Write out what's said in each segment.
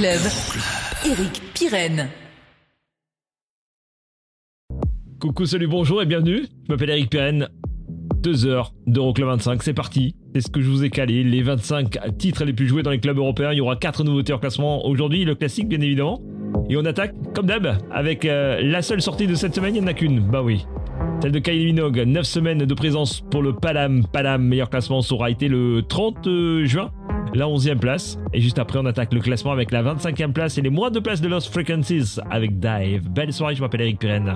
Eric. Coucou, salut, bonjour et bienvenue. Je m'appelle Eric Pirenne. Deux heures d'Euroclub 25, c'est parti. C'est ce que je vous ai calé. Les 25 titres les plus joués dans les clubs européens. Il y aura quatre nouveautés en classement aujourd'hui. Le classique, bien évidemment. Et on attaque, comme d'hab, avec euh, la seule sortie de cette semaine. Il n'y en a qu'une. Bah oui. Celle de Kylie Minogue. 9 semaines de présence pour le Palam. Palam, meilleur classement, ça aura été le 30 juin. La 11e place. Et juste après, on attaque le classement avec la 25e place et les moins de places de Lost Frequencies avec Dive. Belle soirée, je m'appelle Eric Pirenne.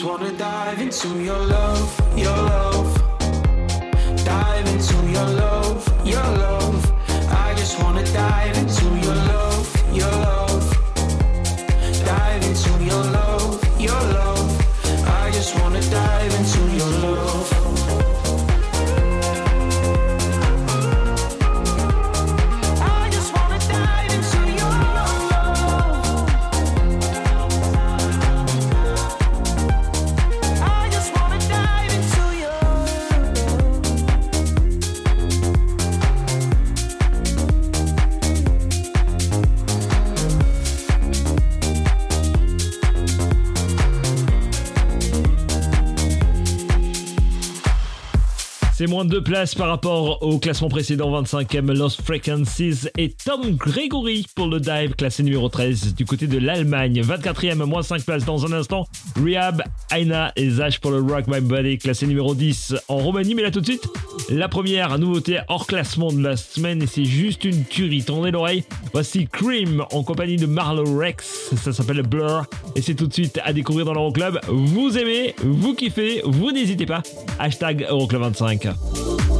just wanna dive into your love, your love. Dive into your love. moins deux places par rapport au classement précédent 25e Lost Frequencies et Tom Gregory pour le dive classé numéro 13 du côté de l'Allemagne. 24e, moins 5 places dans un instant. Rehab, Aina et Zach pour le Rock My Body classé numéro 10 en Roumanie. Mais là tout de suite, la première nouveauté hors classement de la semaine et c'est juste une tuerie. Tendez l'oreille. Voici Cream en compagnie de Marlowe Rex. Ça s'appelle Blur et c'est tout de suite à découvrir dans l'Euroclub. Vous aimez, vous kiffez, vous n'hésitez pas. Hashtag Euroclub 25. Ooh.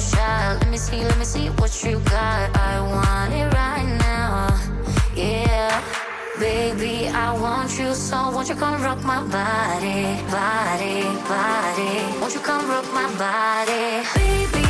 Shot. Let me see, let me see what you got. I want it right now. Yeah. Baby, I want you so won't you come rock my body, body, body. Won't you come rock my body? Baby,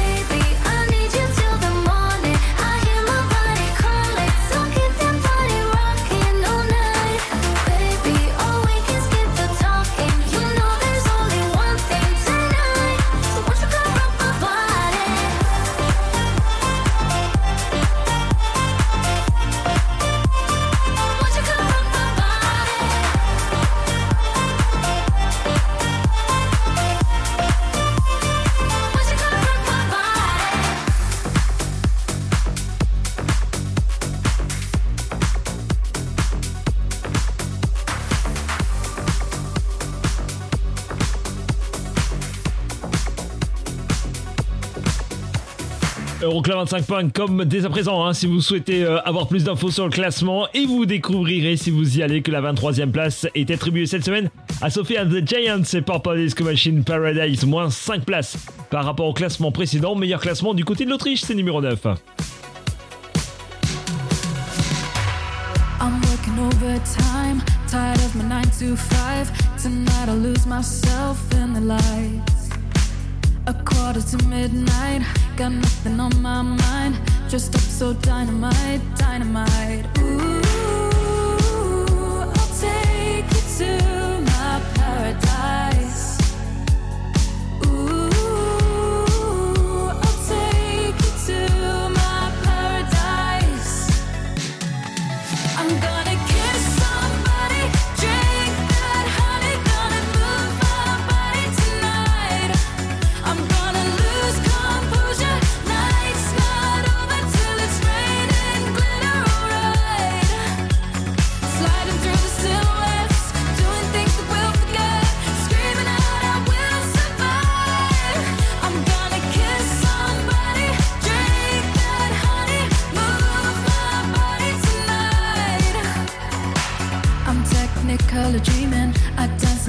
Euroclub25.com dès à présent hein, si vous souhaitez euh, avoir plus d'infos sur le classement et vous découvrirez si vous y allez que la 23e place est attribuée cette semaine à Sophie and the Giants et Purple Disco Machine Paradise, moins 5 places par rapport au classement précédent. Meilleur classement du côté de l'Autriche, c'est numéro 9. I'm working overtime, tired of my 9 to 5. Tonight lose myself in the. A quarter to midnight, got nothing on my mind. Just up so dynamite, dynamite. Ooh,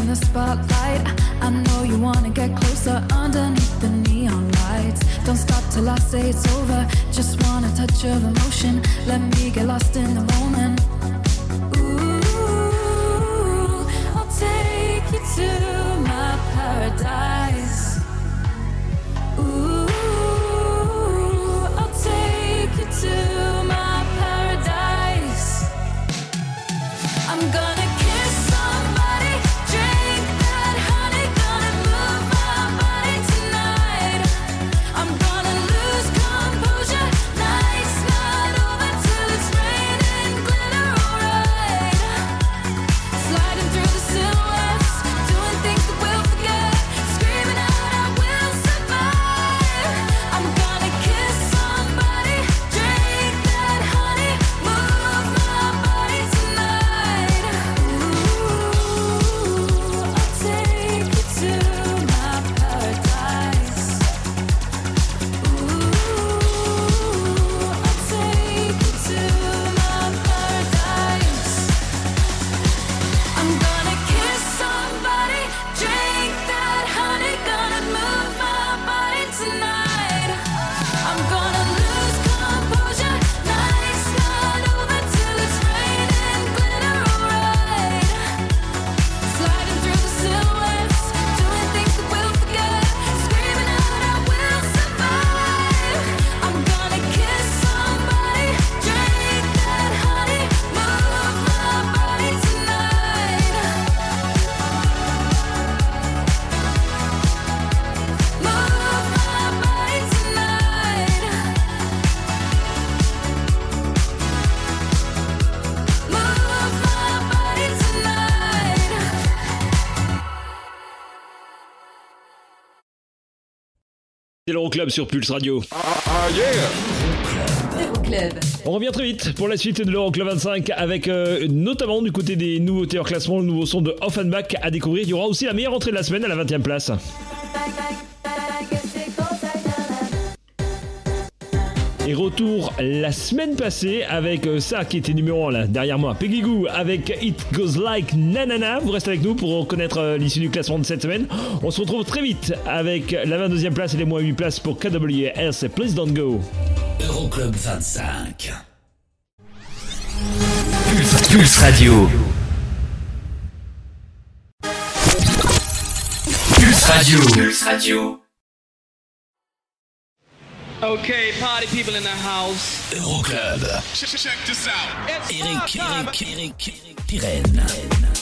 in the spotlight. I know you wanna get closer underneath the neon lights. Don't stop till I say it's over. Just want a touch of emotion. Let me get lost in the moment. Ooh, I'll take you to L'Euroclub sur Pulse Radio. On revient très vite pour la suite de l'Euroclub 25 avec euh, notamment du côté des nouveautés hors classement, le nouveau son de Offenbach à découvrir. Il y aura aussi la meilleure entrée de la semaine à la 20 e place. Et retour la semaine passée avec euh, ça qui était numéro 1 là derrière moi. Peggy Goo avec It Goes Like Nanana. Vous restez avec nous pour connaître euh, l'issue du classement de cette semaine. On se retrouve très vite avec la 22e place et les moins 8 places pour KWS et Please Don't Go. Euroclub 25. Pulse, Pulse Radio. Pulse Radio. Pulse Radio. Okay, party people in the house. Euroclub. Check this out. Eric, Eric, Eric, Eric Pirenne. Numéro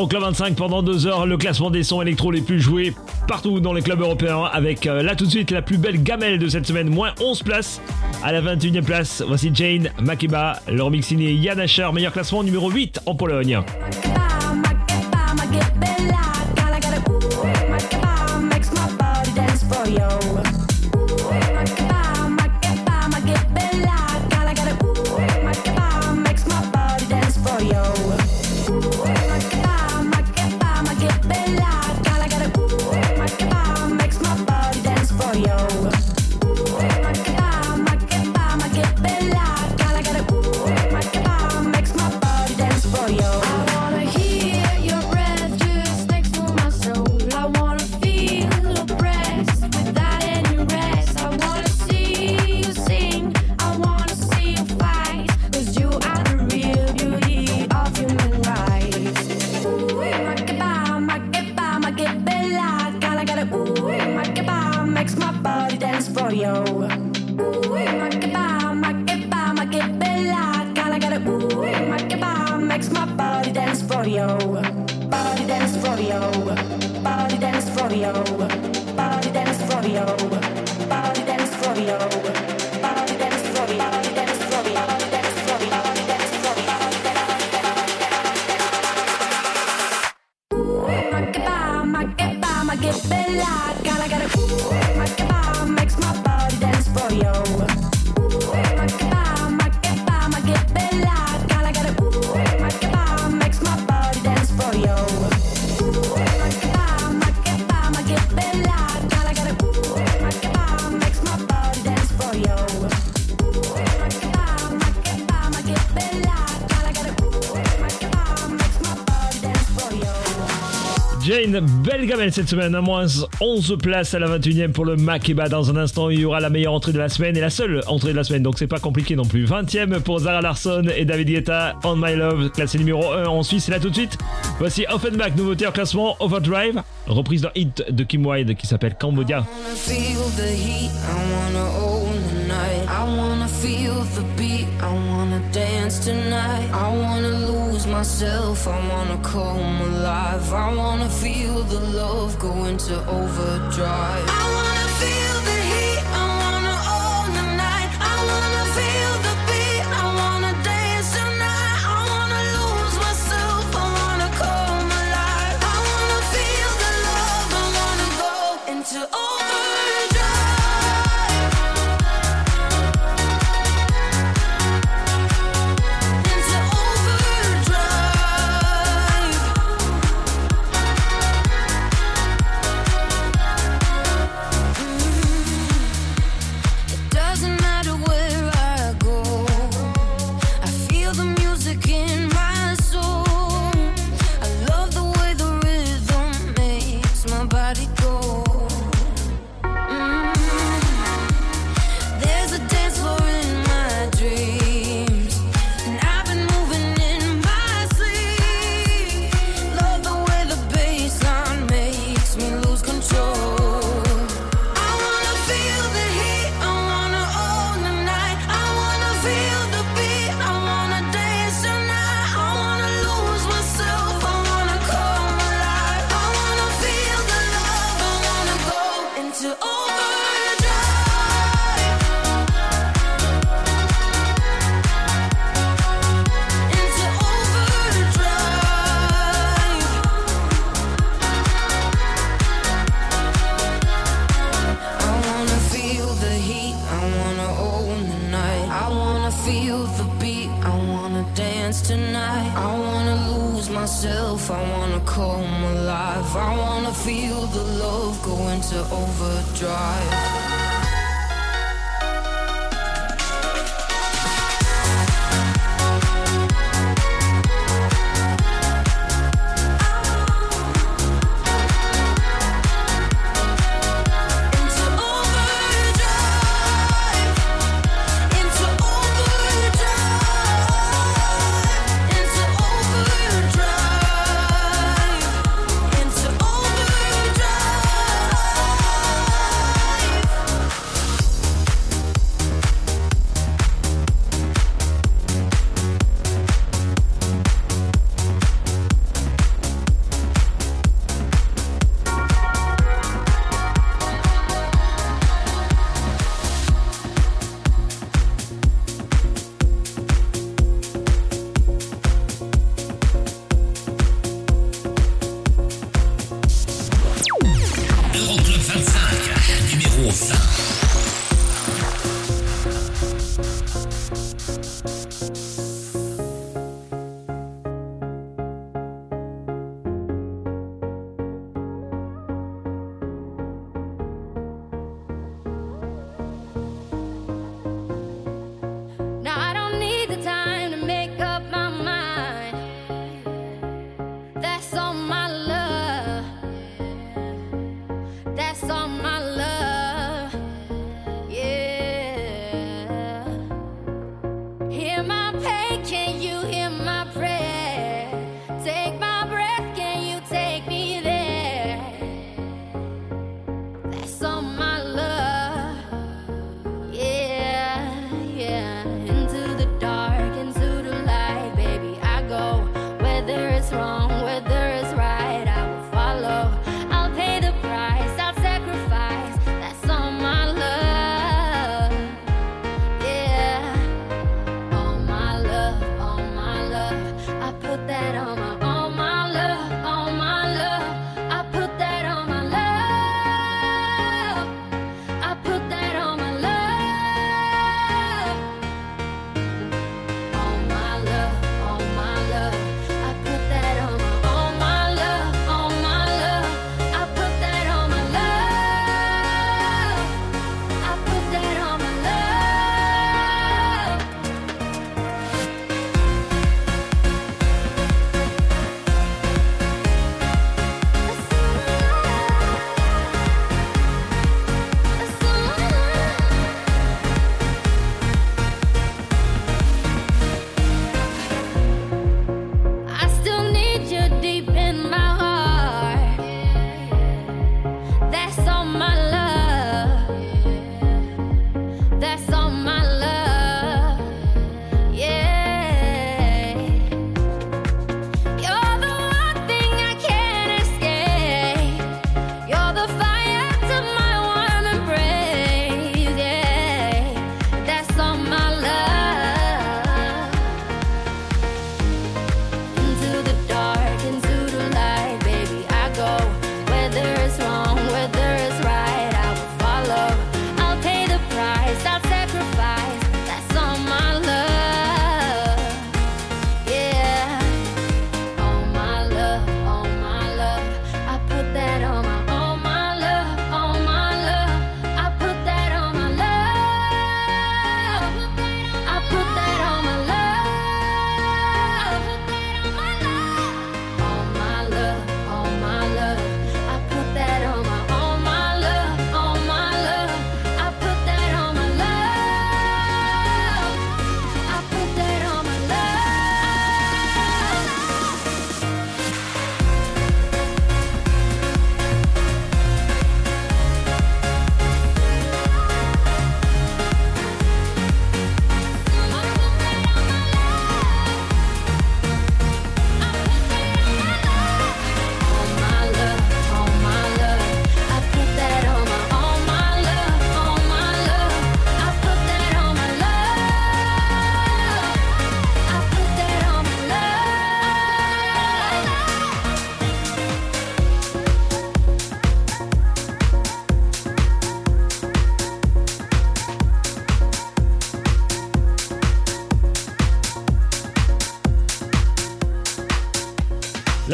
C'est l'Euroclub 25 pendant deux heures, le classement des sons électro les plus joués partout dans les clubs européens avec euh, là tout de suite la plus belle gamelle de cette semaine, moins 11 places. À la 21e place, voici Jane Makeba, leur remix signé Yann Asher, meilleur classement numéro 8 en Pologne. Cette semaine, à moins 11 places à la 21e pour le Makeba. Dans un instant, il y aura la meilleure entrée de la semaine et la seule entrée de la semaine, donc c'est pas compliqué non plus. 20e pour Zara Larson et David Guetta, On My Love, classé numéro 1 en Suisse. Et là tout de suite, voici Offenbach, nouveauté en classement, Overdrive, reprise d'un hit de Kim Wilde qui s'appelle Cambodia. dance tonight. I wanna lose myself, I wanna come alive. I wanna feel the love go into overdrive.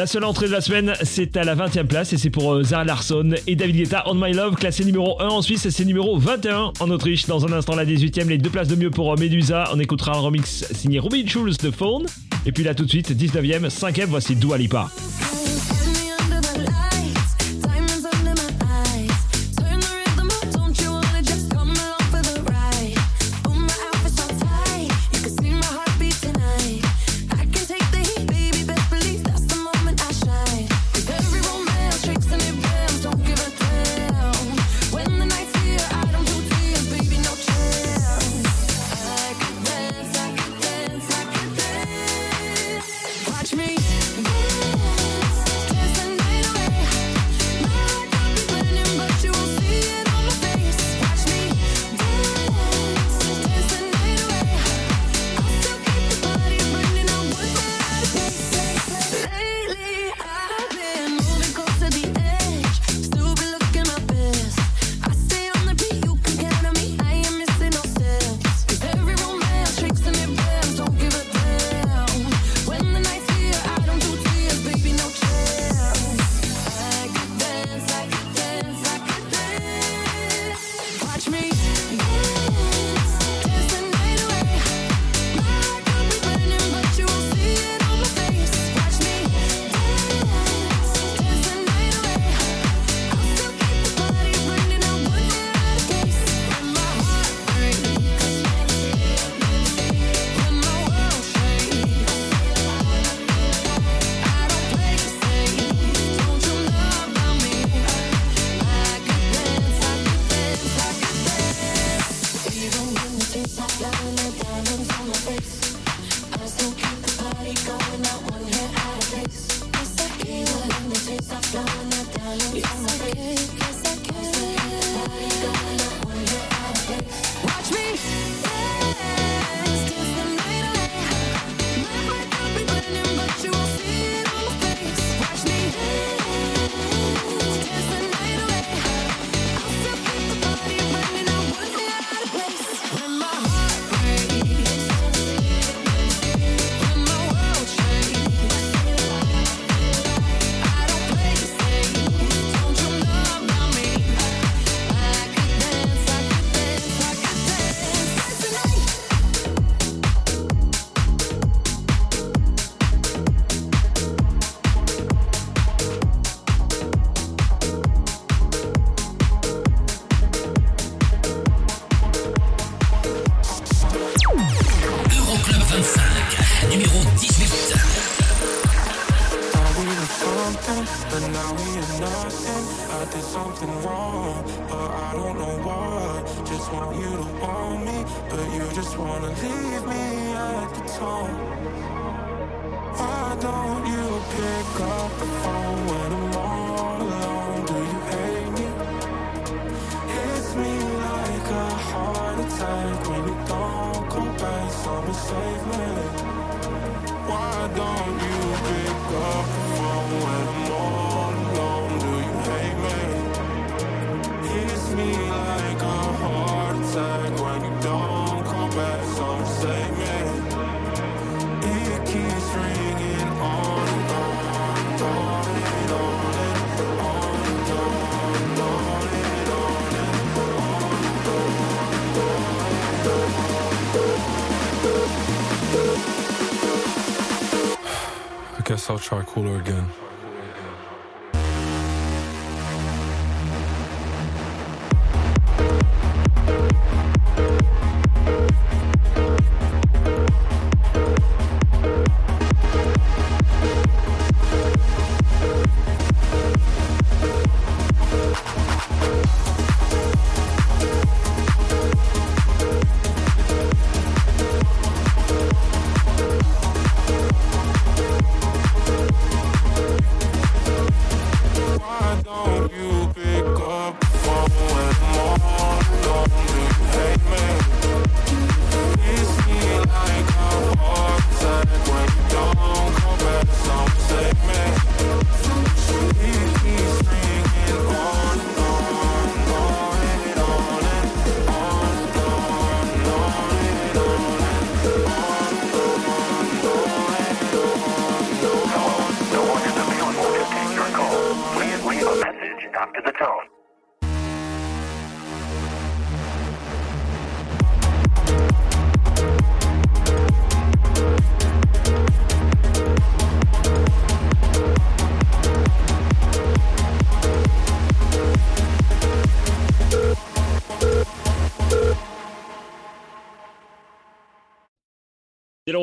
La seule entrée de la semaine, c'est à la 20e place et c'est pour euh, Zara Larson et David Guetta On My Love, classé numéro 1 en Suisse et c'est numéro 21 en Autriche. Dans un instant, la 18e, les deux places de mieux pour euh, Medusa. On écoutera un remix signé Robin Schulz de Fawn. Et puis là, tout de suite, 19e, 5e, voici Dua Lipa. I'll try Cooler again.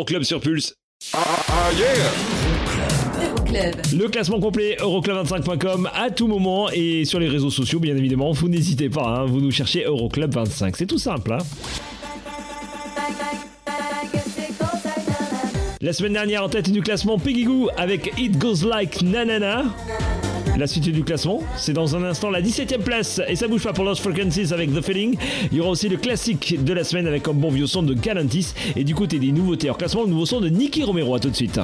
C'est l'Euroclub sur Pulse. Euroclub. Le classement complet euroclub25.com à tout moment et sur les réseaux sociaux bien évidemment. Vous n'hésitez pas, hein, vous nous cherchez Euroclub25. C'est tout simple. hein. La semaine dernière en tête du classement Peggy Goo avec It Goes Like Nanana. La suite du classement, c'est dans un instant la 17ème place et ça bouge pas pour Lost Frequencies avec The Feeling. Il y aura aussi le classique de la semaine avec un bon vieux son de Galantis et du côté des nouveautés en classement, le nouveau son de Nicky Romero. À tout de suite.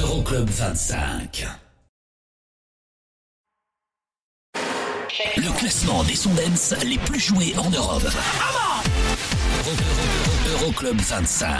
Euroclub 25. Le classement des sons dance les plus joués en Europe. Euro- Euro- Euroclub 25.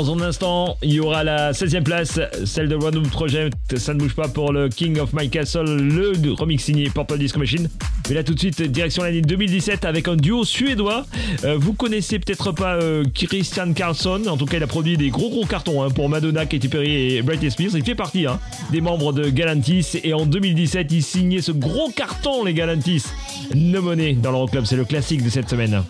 Dans un instant, il y aura la 16e place, celle de One Room Project. Ça ne bouge pas pour le King of My Castle, le remix signé Purple Disco Machine. Mais là, tout de suite, direction l'année 2017 avec un duo suédois. Euh, vous connaissez peut-être pas euh, Christian Carlson. En tout cas, il a produit des gros gros cartons hein, pour Madonna, Katy Perry et Britney Spears. Il fait partie hein, des membres de Galantis. Et en 2017, il signait ce gros carton, les Galantis. No Money dans l'Euroclub. C'est le classique de cette semaine.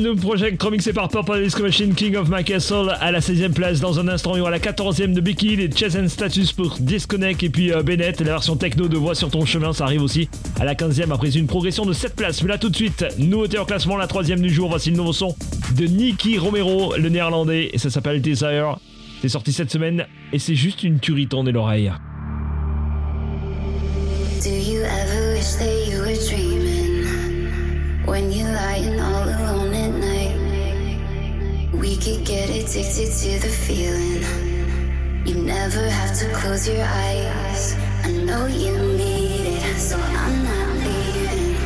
New Project remixé par Purple Disco Machine King of My Castle à la 16e place. Dans un instant, il y aura la 14e de Becky, les Chess and Status pour Disconnect et puis euh, Bennett, la version techno de Voix sur ton chemin, ça arrive aussi à la 15e après une progression de 7 places. Mais là tout de suite, nouveauté en classement, la 3 du jour. Voici le nouveau son de Nicky Romero, le néerlandais, et ça s'appelle Desire. C'est sorti cette semaine et c'est juste une tuerie, tendez l'oreille. You when all? We could get addicted to the feeling. You never have to close your eyes. I know you need it, so I'm not leaving.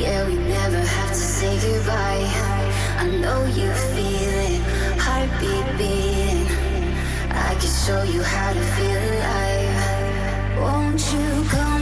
Yeah, we never have to say goodbye. I know you feel it, heartbeat beating. I can show you how to feel alive. Won't you come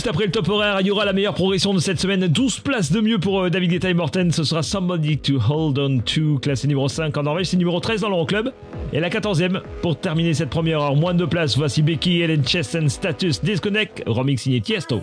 juste après le top horaire, il y aura la meilleure progression de cette semaine. 12 places de mieux pour euh, David Guetta et Morten. Ce sera Somebody to Hold On To, classé numéro 5 en Norvège. C'est numéro 13 dans l'Euroclub. Et la 14e, pour terminer cette première heure, moins de places, voici Becky, Ellen Chess and Status Disconnect, remix signé Tiesto.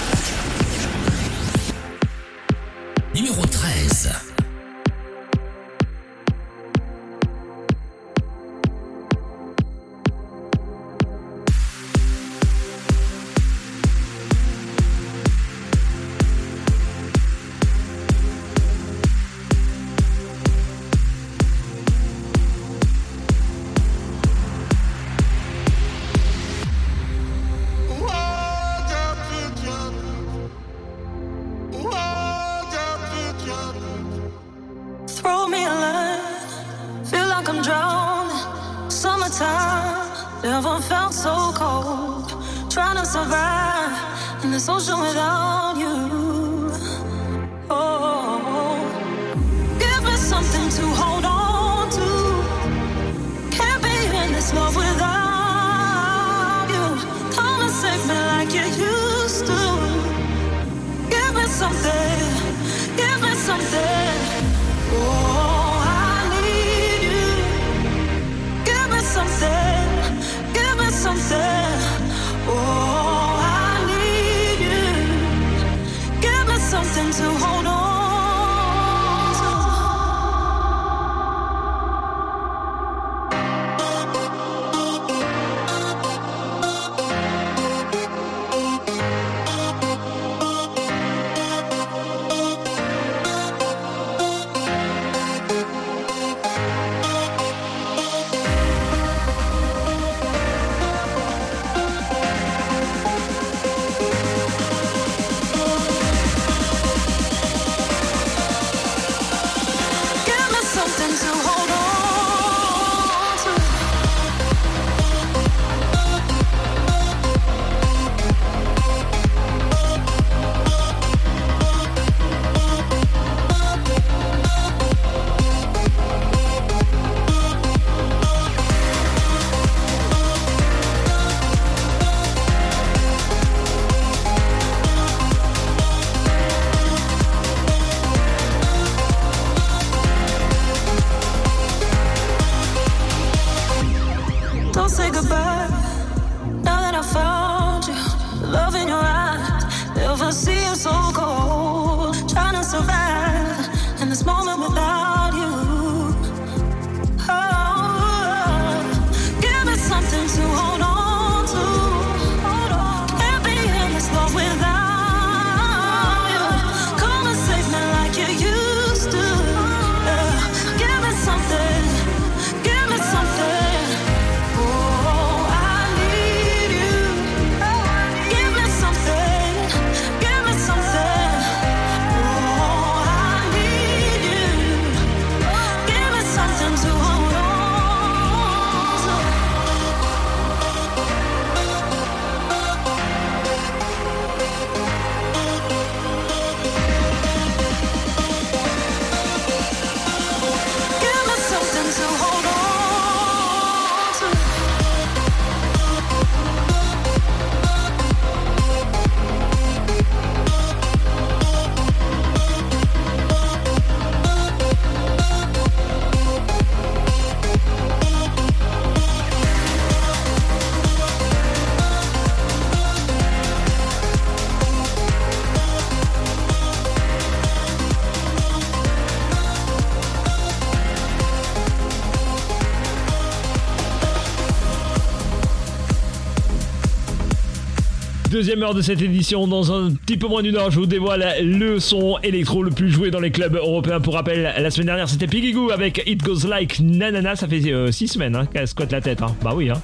deuxième heure de cette édition. Dans un petit peu moins d'une heure, je vous dévoile le son électro le plus joué dans les clubs européens. Pour rappel, la semaine dernière, c'était Piggy Goo avec It Goes Like Nanana. Ça fait 6 euh, semaines hein, qu'elle squatte la tête. Hein. Bah oui, hein.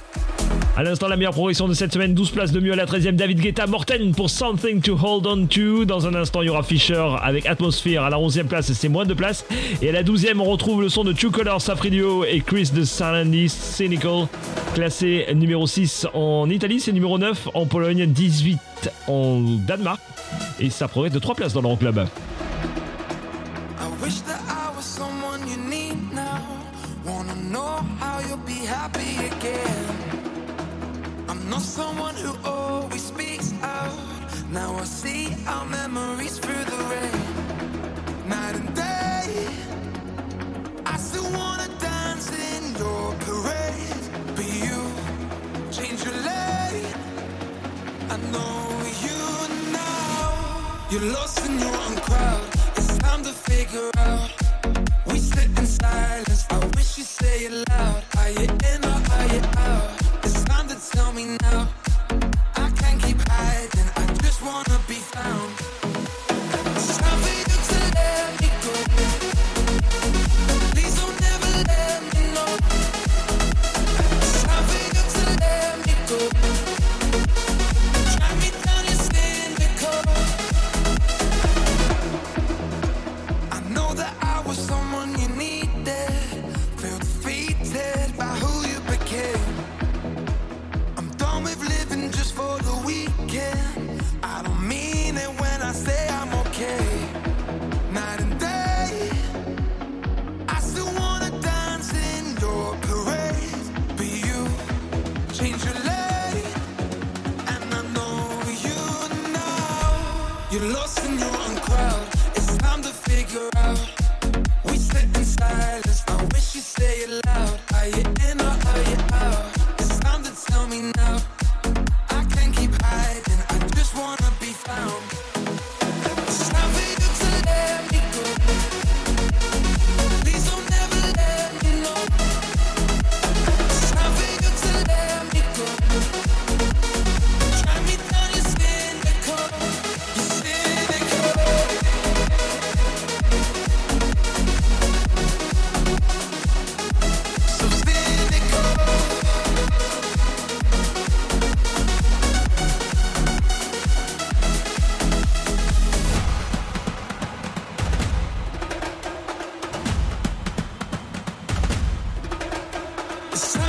À l'instant, la meilleure progression de cette semaine, 12 places de mieux à la 13e, David Guetta, Morten pour Something to Hold On To. Dans un instant, il y aura Fisher avec Atmosphere. À la 11e place, c'est moins de places. Et à la 12e, on retrouve le son de Two Colors, Safridio et Chris de Salandi, Cynical. Classé numéro 6 en Italie, c'est numéro 9 en Pologne, 18 en Danemark. Et ça progresse de 3 places dans le club. you're lost in your own crowd. It's time to figure It's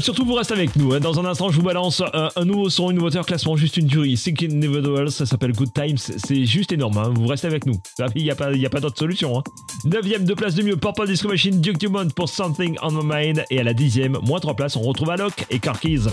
Surtout vous restez avec nous. hein. Dans un instant, je vous balance un, un nouveau son, une nouveauté en classement, juste une tuerie. Sick Individuals, ça s'appelle Good Times. C'est juste énorme. hein. Vous restez avec nous. Il n'y a pas, pas d'autre solution. Hein. 9ème, deux places de mieux. Purple Disco Machine, Duke Dumont pour Something on My Mind. Et à la 10ème, moins 3 places, on retrouve Alok et Carkeys.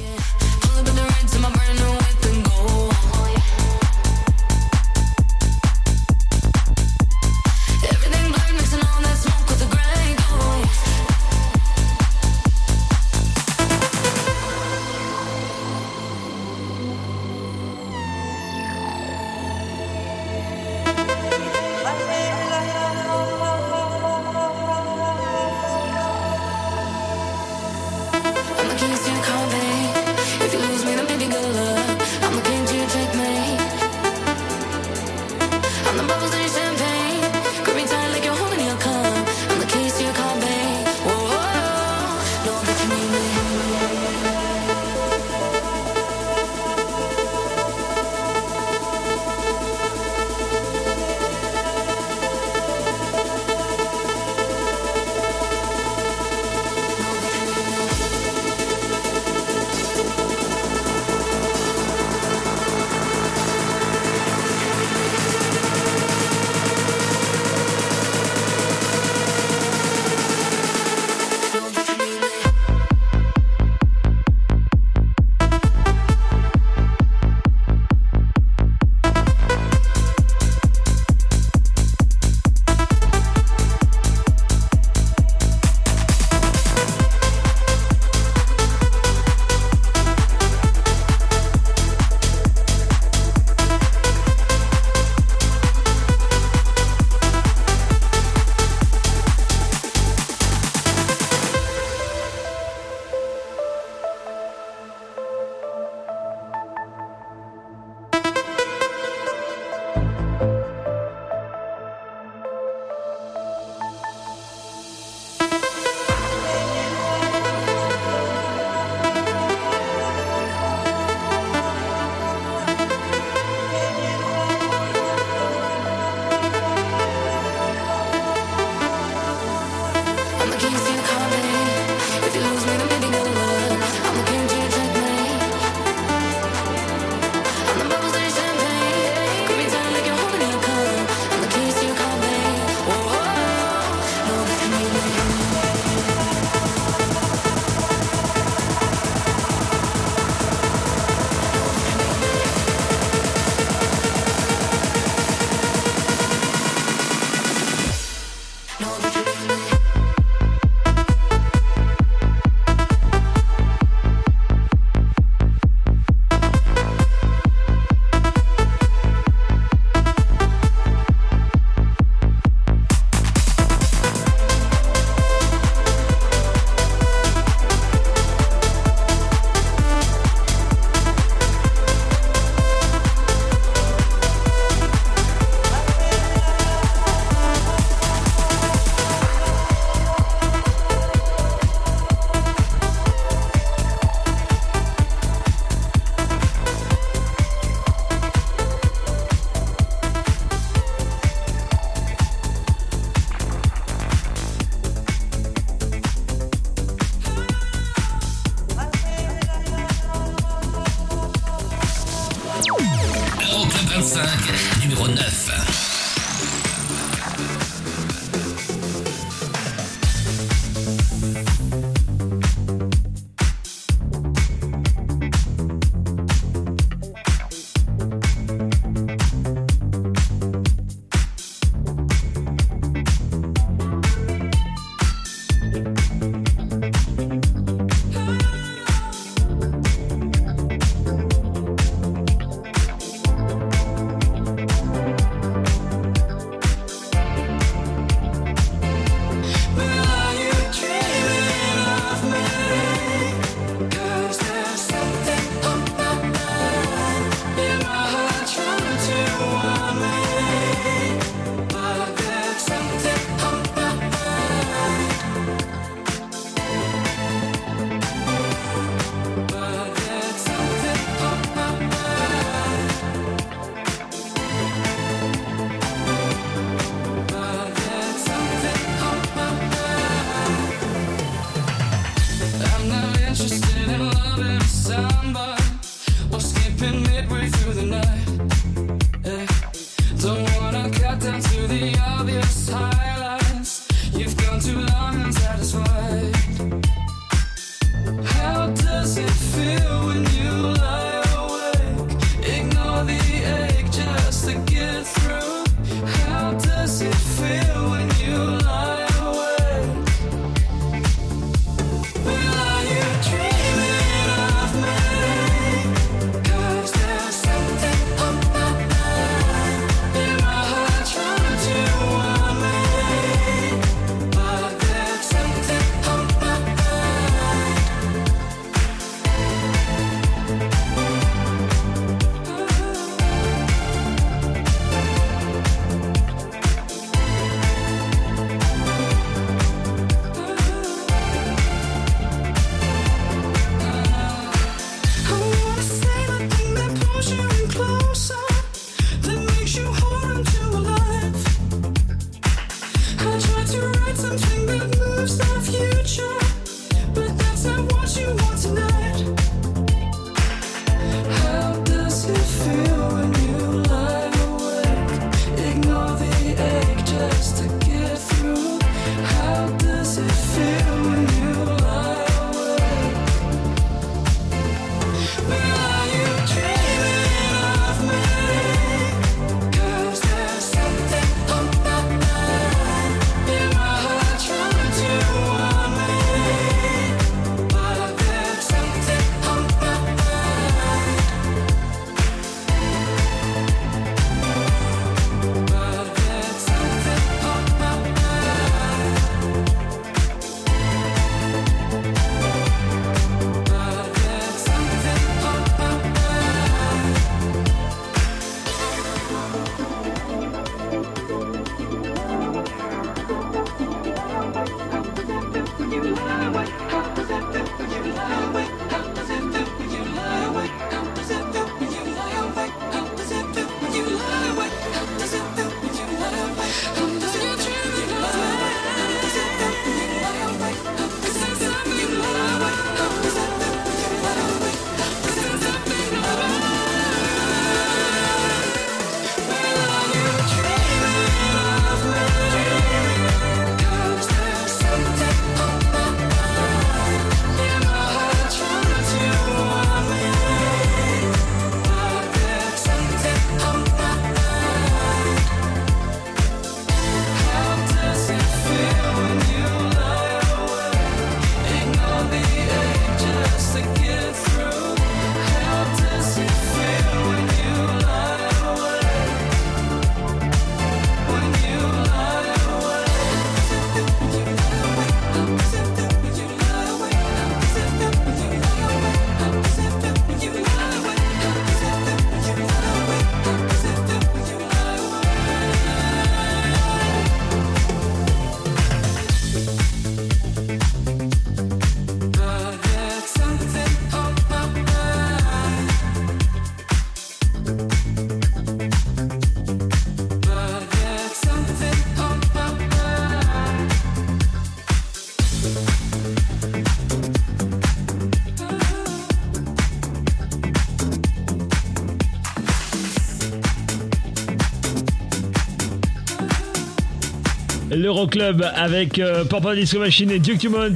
l'Euroclub avec euh, Papa Disco Machine et Duke Dumont.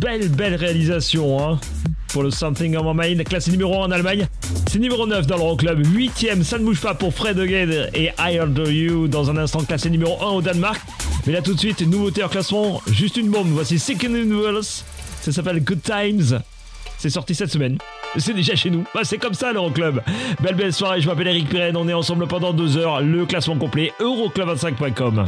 Belle, belle réalisation hein, pour le Something on My Mind, classé numéro 1 en Allemagne. C'est numéro 9 dans l'Euroclub, 8ème, ça ne bouge pas pour Fred Again et I Heard You dans un instant classé numéro 1 au Danemark. Mais là tout de suite, nouveauté en classement, juste une bombe. Voici Second Universe, ça s'appelle Good Times. C'est sorti cette semaine. C'est déjà chez nous. Bah, c'est comme ça le l'Euroclub. Belle belle soirée, je m'appelle Eric Pirenne. On est ensemble pendant deux heures. Le classement complet, euroclub25.com.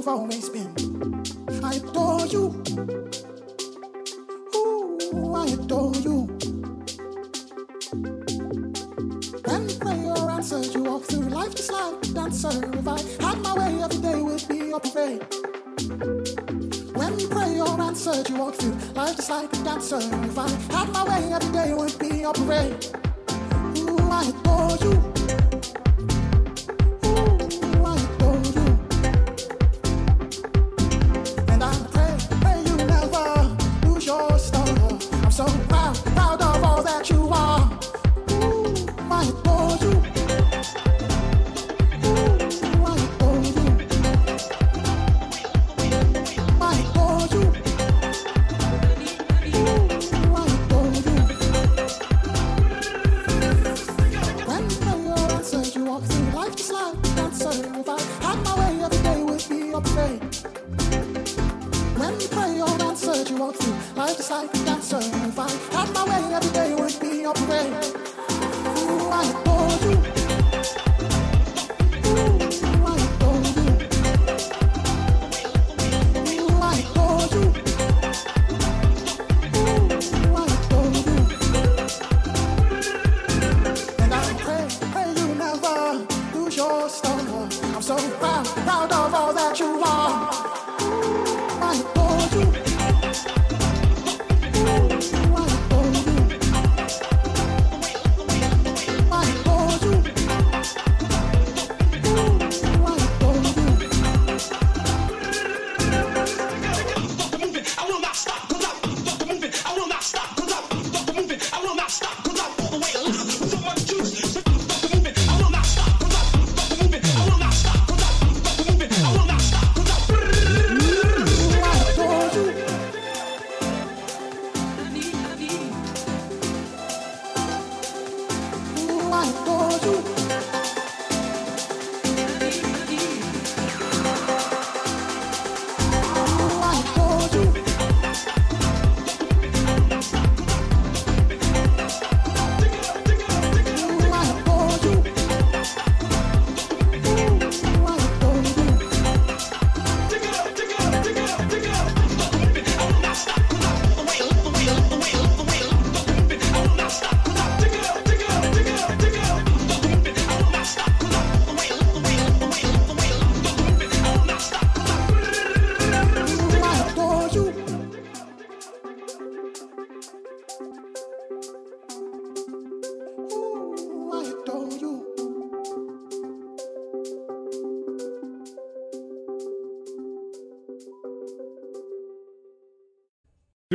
you've always been. I adore you. Ooh, I adore you. When prayer answered, you walk through life just like a dancer. If I had my way, every day would be a parade. When prayer answered, you walk through life just like a dancer. If I had my way, every day would be a parade.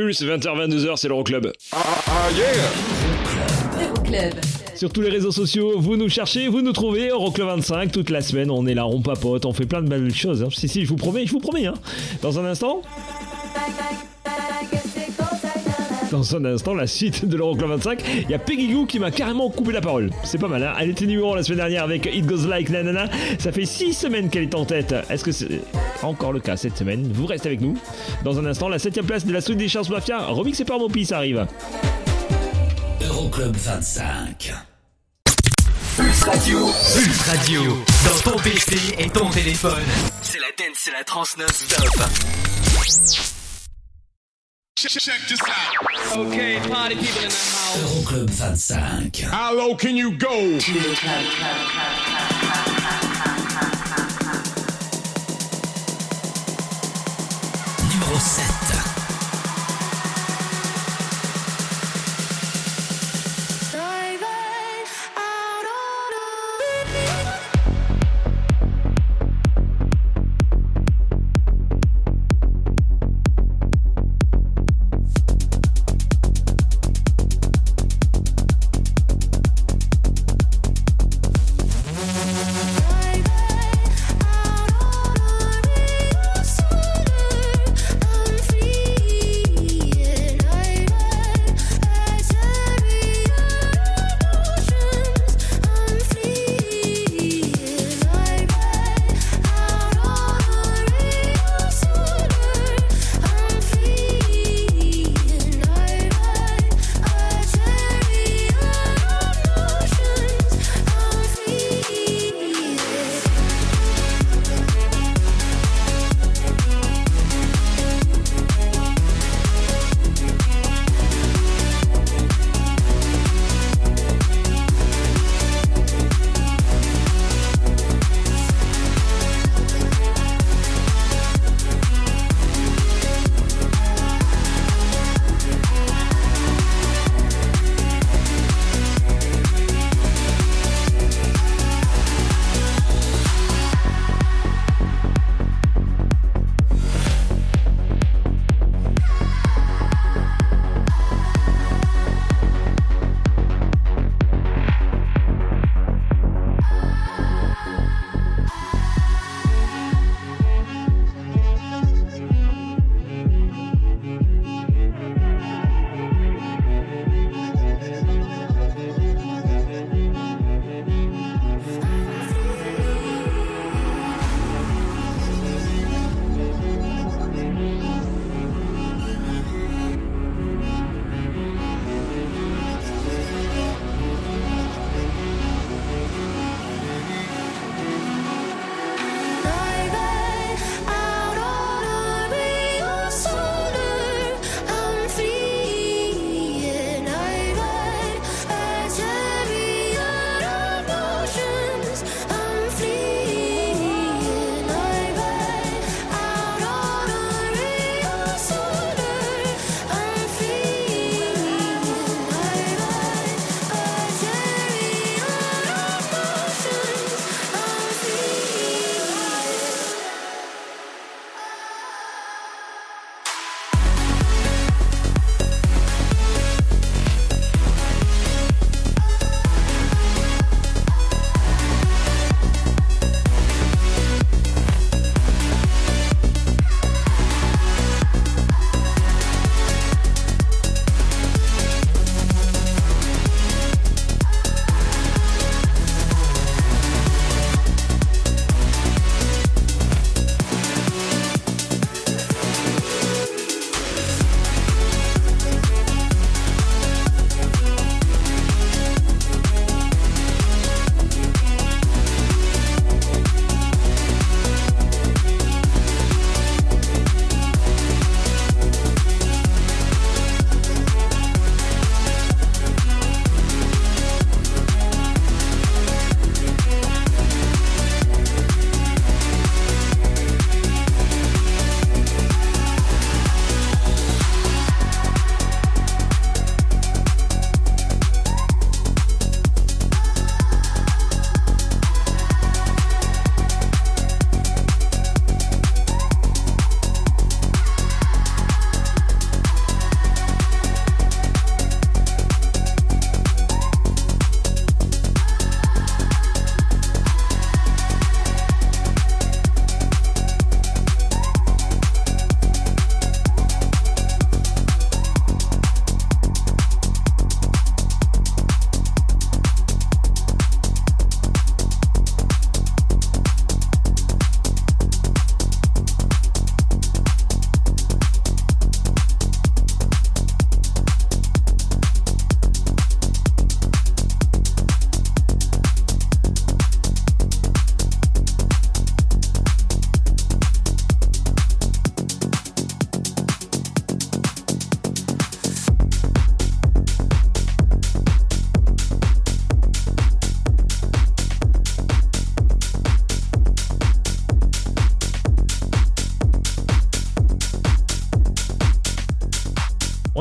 Pulse, 20h-22h, c'est l'Euroclub. Euroclub. Sur tous les réseaux sociaux, vous nous cherchez, vous nous trouvez, Euroclub 25, toute la semaine, on est là, on papote, on fait plein de belles choses. hein. Si, si, je vous promets, je vous promets. Hein. Dans un instant, dans un instant, la suite de l'Euroclub 25, il y a Peggy Goo qui m'a carrément coupé la parole. C'est pas mal, hein. Elle était numéro un la semaine dernière avec It Goes Like Nanana. Ça fait 6 semaines qu'elle est en tête. Est-ce que c'est encore le cas cette semaine Vous restez avec nous. Dans un instant, la 7 place de la suite des Chances Mafia, remixé par Mopi, ça arrive. Euroclub 25. Pulse Radio. Pulse Radio. Dans ton PC et ton téléphone. C'est la dance, c'est la trans non-stop. Check, check this out. Okay, party people in the house. Euroclub 25. How low can you go?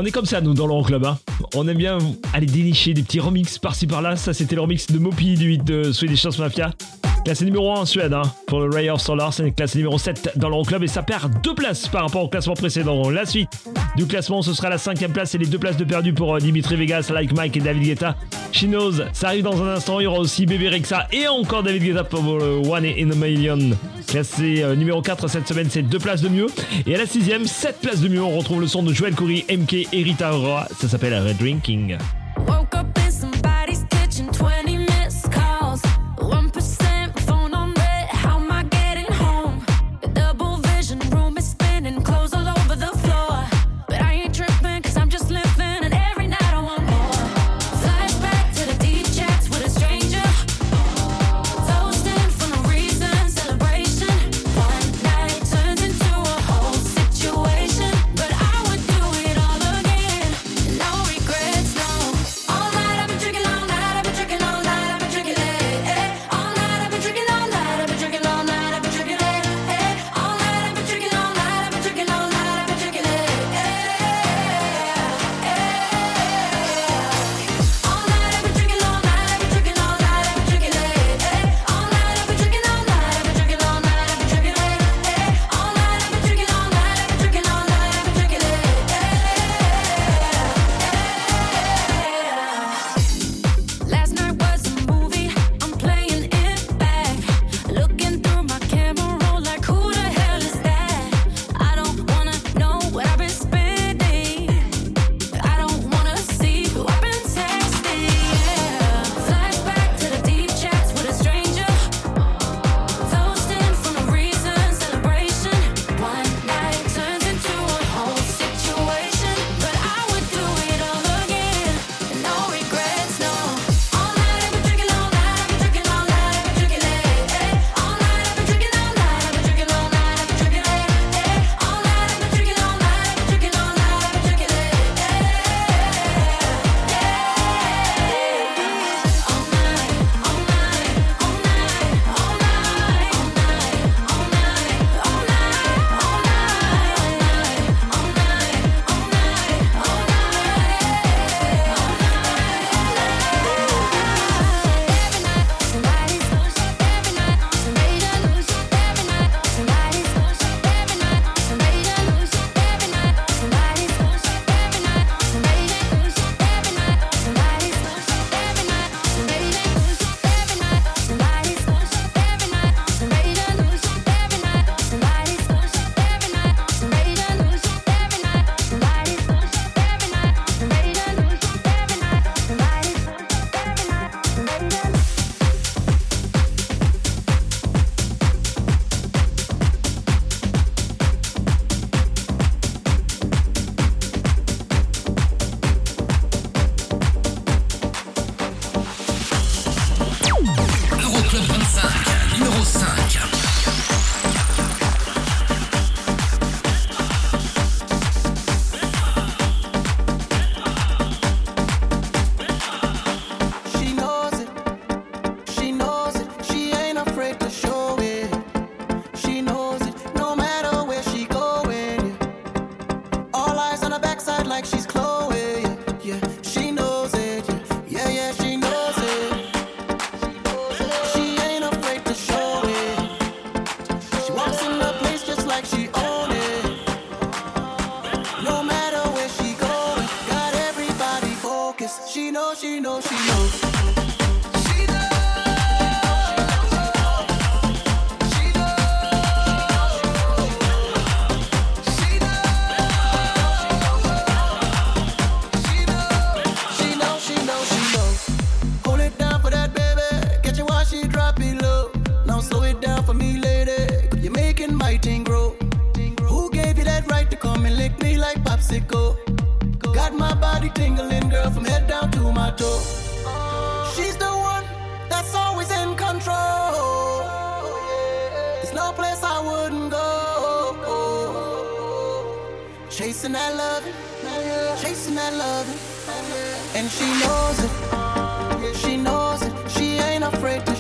On est comme ça, nous, dans l'Euroclub. Hein. On aime bien aller dénicher des petits remix par-ci par-là. Ça, c'était le remix de Mopi du 8 de Swedish Chance Mafia. Classé numéro 1 en Suède hein, pour le Ray of Solar, c'est classé numéro 7 dans le l'Euroclub et ça perd deux places par rapport au classement précédent. La suite du classement, ce sera la cinquième place et les deux places de perdu pour euh, Dimitri Vegas, Like Mike et David Guetta. She knows, ça arrive dans un instant, il y aura aussi Bébé Rexa et encore David Guetta pour le One in a Million. Classé euh, numéro 4 cette semaine, c'est 2 places de mieux. Et à la 6 7 places de mieux, on retrouve le son de Joël Coury, MK et Rita Ora. Ça s'appelle Redrinking. afraid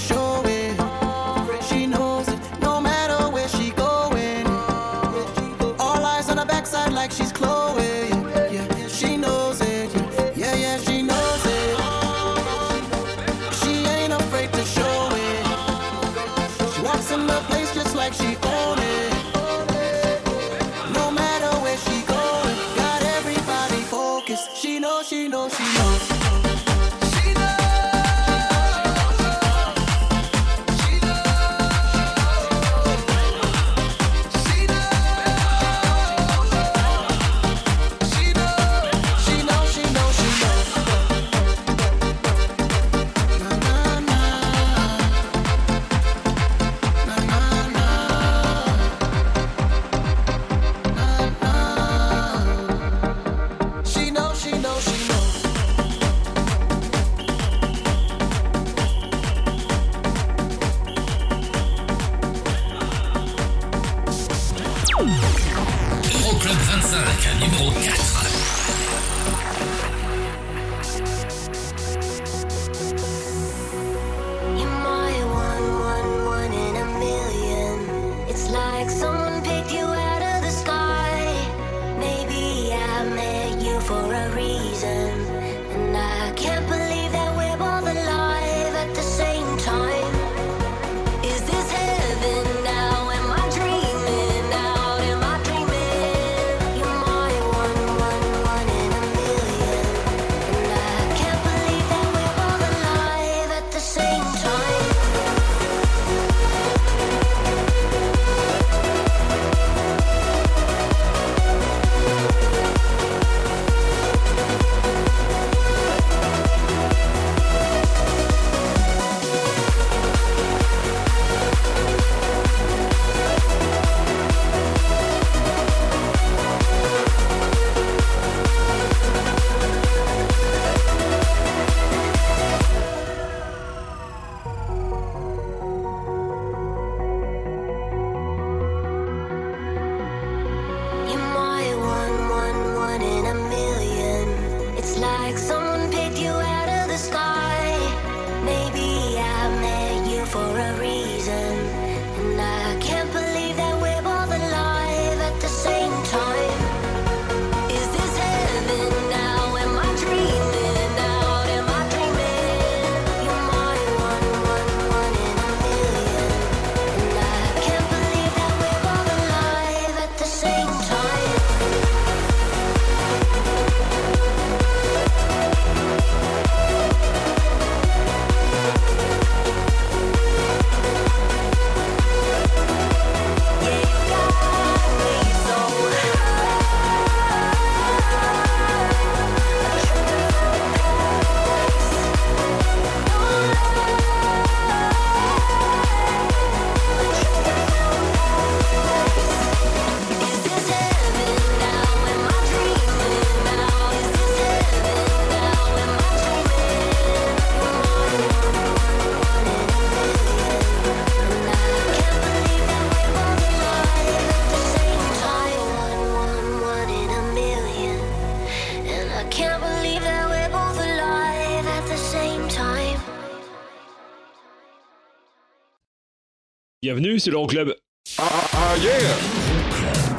Bienvenue, c'est l'Euroclub.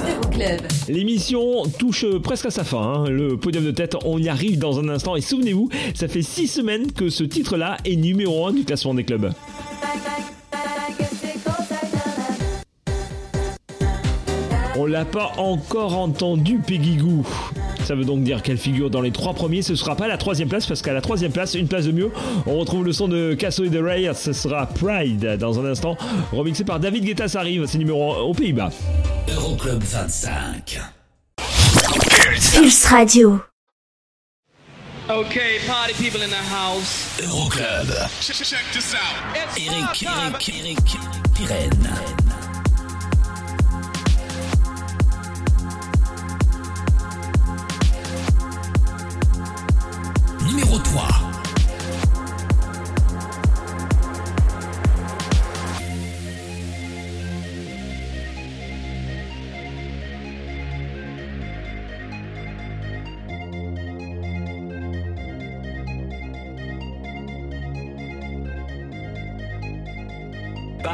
Euroclub. L'émission touche presque à sa fin. hein. Le podium de tête, on y arrive dans un instant. Et souvenez-vous, ça fait 6 semaines que ce titre-là est numéro 1 du classement des clubs. On l'a pas encore entendu, Peggy. Ça veut donc dire qu'elle figure dans les trois premiers. Ce sera pas la troisième place parce qu'à la troisième place, une place de mieux, on retrouve le son de Casso et de Ray. Ce sera Pride dans un instant, remixé par David Guetta. Ça arrive, c'est numéro 1 aux Pays-Bas. Euroclub 25. Pulse Radio. Okay, party people in the house. Euroclub. Check, check this out. It's Eric. Eric, Eric, Pirenne. Numéro 3.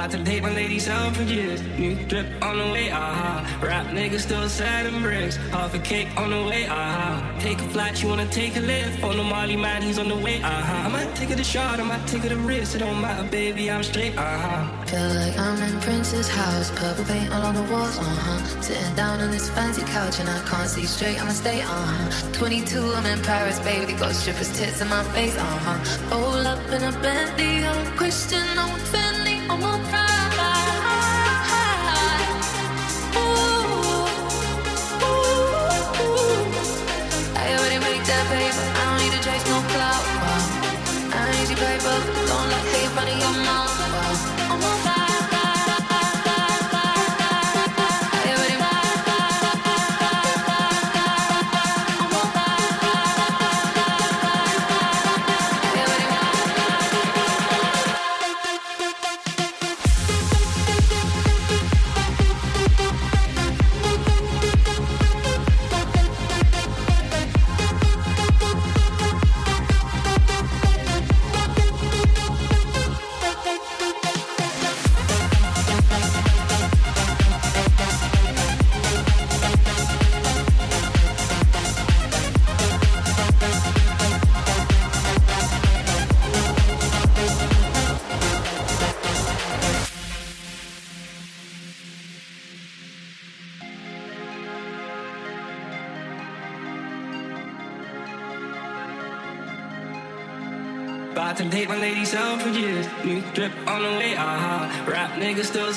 About to my ladies out for years. New drip on the way, aha. Rap niggas still sad and bricks. Half a cake on the way, aha. Take a flight, you wanna take a lift. On the Molly man, he's on the way. Uh-huh. I might take it a shot, I might take it a risk. It don't matter, baby, I'm straight, aha. Feel like I'm in Prince's house, purple paint all on the walls, uh huh. Sitting down on this fancy couch and I can't see straight, I'ma stay, uh huh. 22, I'm in Paris, baby, got strippers' tits in my face, uh huh. Roll up in a Bentley, I'm Christian, I'm a Bentley, I'm a pride.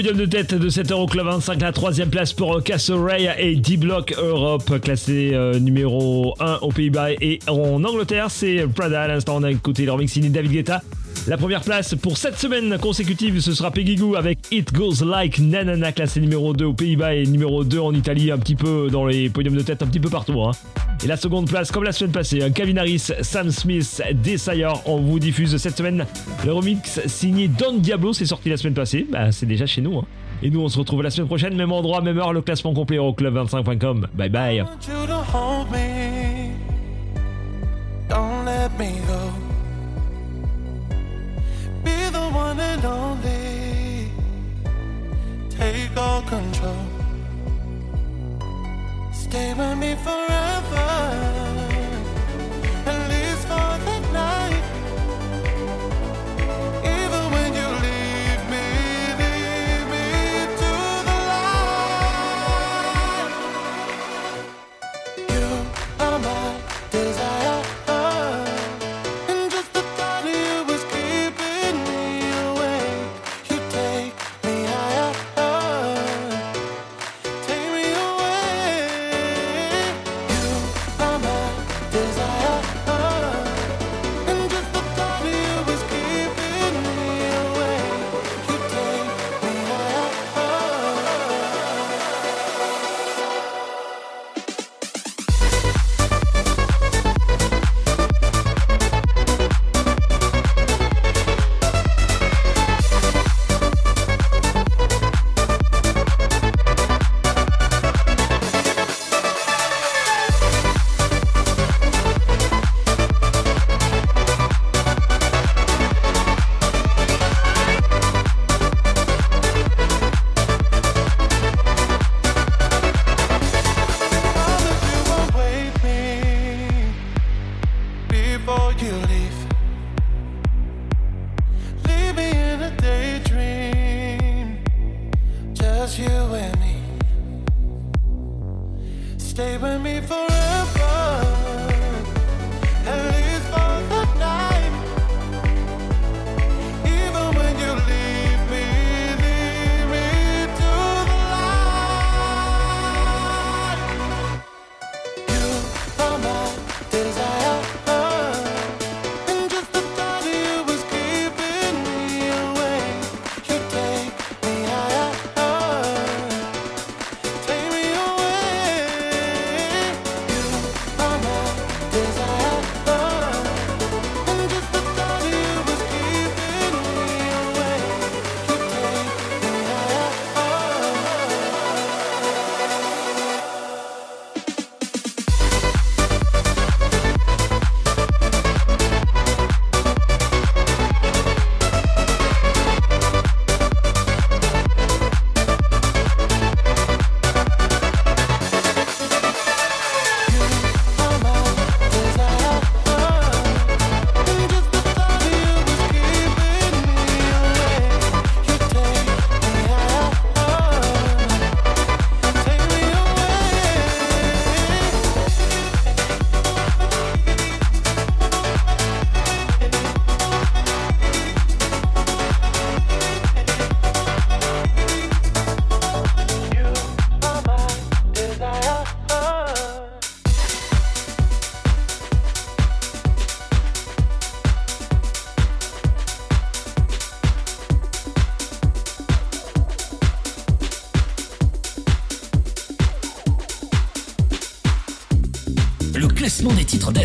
podium de tête de cet Euroclub 25, la troisième place pour Castle Ray et D-Block Europe, classé euh, numéro 1 aux Pays-Bas et en Angleterre. C'est Prada à l'instant, on a écouté leur mix David Guetta. La première place pour cette semaine consécutive, ce sera Peggy Goo avec It Goes Like Nanana, classé numéro 2 aux Pays-Bas et numéro 2 en Italie, un petit peu dans les podiums de tête, un petit peu partout. hein. Et la seconde place, comme la semaine passée, un Calvin Harris, Sam Smith, Desire. On vous diffuse cette semaine le remix signé Don Diablo, c'est sorti la semaine passée. Bah, c'est déjà chez nous. hein. Et nous, on se retrouve la semaine prochaine, même endroit, même heure, le classement complet au club25.com. Bye bye. you to hold Stay with me forever.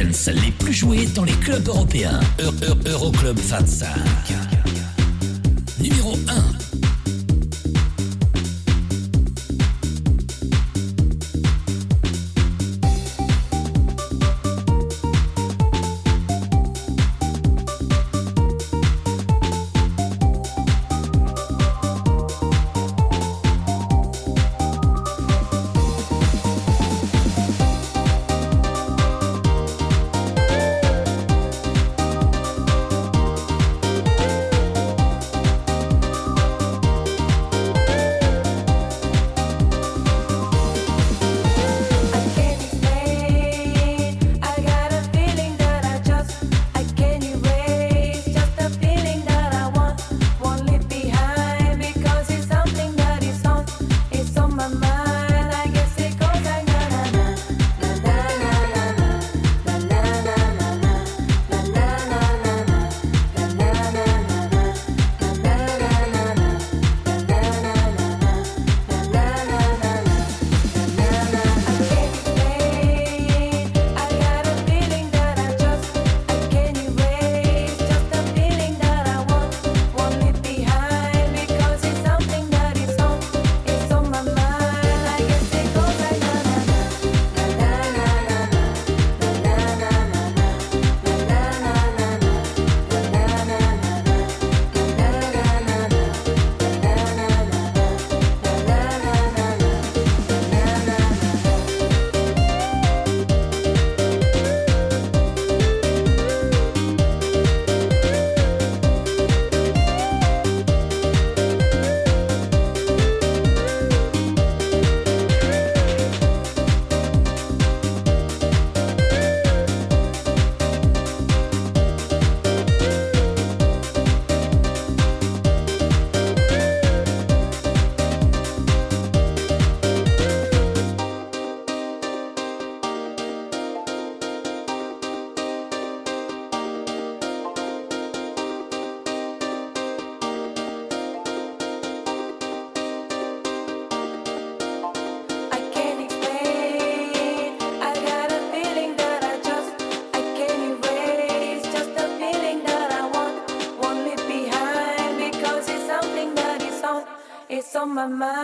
les plus joués dans les clubs européens. Euroclub -Euro 25. my mind.